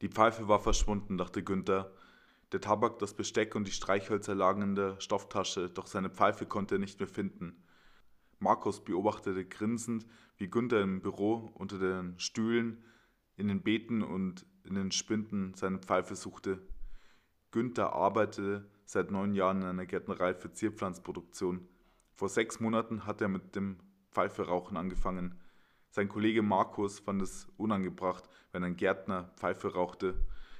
Die Pfeife war verschwunden, dachte Günther. Der Tabak, das Besteck und die Streichhölzer lagen in der Stofftasche, doch seine Pfeife konnte er nicht mehr finden. Markus beobachtete grinsend, wie Günther im Büro unter den Stühlen, in den Beeten und in den Spinden seine Pfeife suchte. Günther arbeitete seit neun Jahren in einer Gärtnerei für Zierpflanzproduktion. Vor sechs Monaten hat er mit dem Pfeiferauchen angefangen. Sein Kollege Markus fand es unangebracht, wenn ein Gärtner Pfeife rauchte.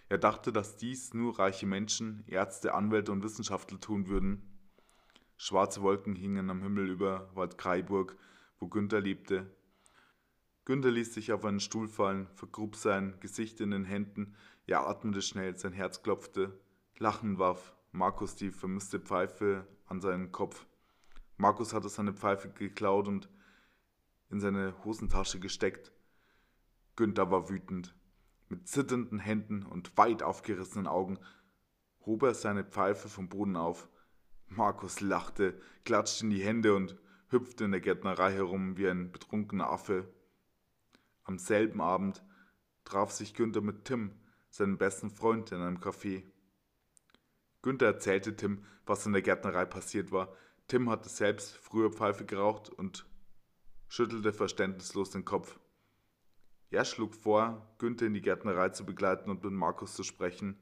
Er dachte, dass dies nur reiche Menschen, Ärzte, Anwälte und Wissenschaftler tun würden. Schwarze Wolken hingen am Himmel über Waldkraiburg, wo Günther lebte. Günther ließ sich auf einen Stuhl fallen, vergrub sein Gesicht in den Händen, er atmete schnell, sein Herz klopfte. Lachen warf Markus die vermisste Pfeife an seinen Kopf. Markus hatte seine Pfeife geklaut und in seine Hosentasche gesteckt. Günther war wütend. Mit zitternden Händen und weit aufgerissenen Augen hob er seine Pfeife vom Boden auf. Markus lachte, klatschte in die Hände und hüpfte in der Gärtnerei herum wie ein betrunkener Affe. Am selben Abend traf sich Günther mit Tim, seinem besten Freund, in einem Café. Günther erzählte Tim, was in der Gärtnerei passiert war. Tim hatte selbst früher Pfeife geraucht und schüttelte verständnislos den Kopf. Er schlug vor, Günther in die Gärtnerei zu begleiten und mit Markus zu sprechen.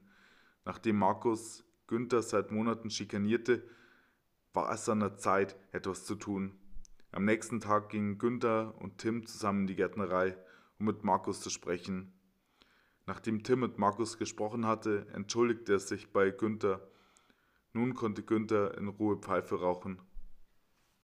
Nachdem Markus Günther seit Monaten schikanierte, war es an der Zeit, etwas zu tun. Am nächsten Tag gingen Günther und Tim zusammen in die Gärtnerei, um mit Markus zu sprechen. Nachdem Tim mit Markus gesprochen hatte, entschuldigte er sich bei Günther. Nun konnte Günther in Ruhe Pfeife rauchen.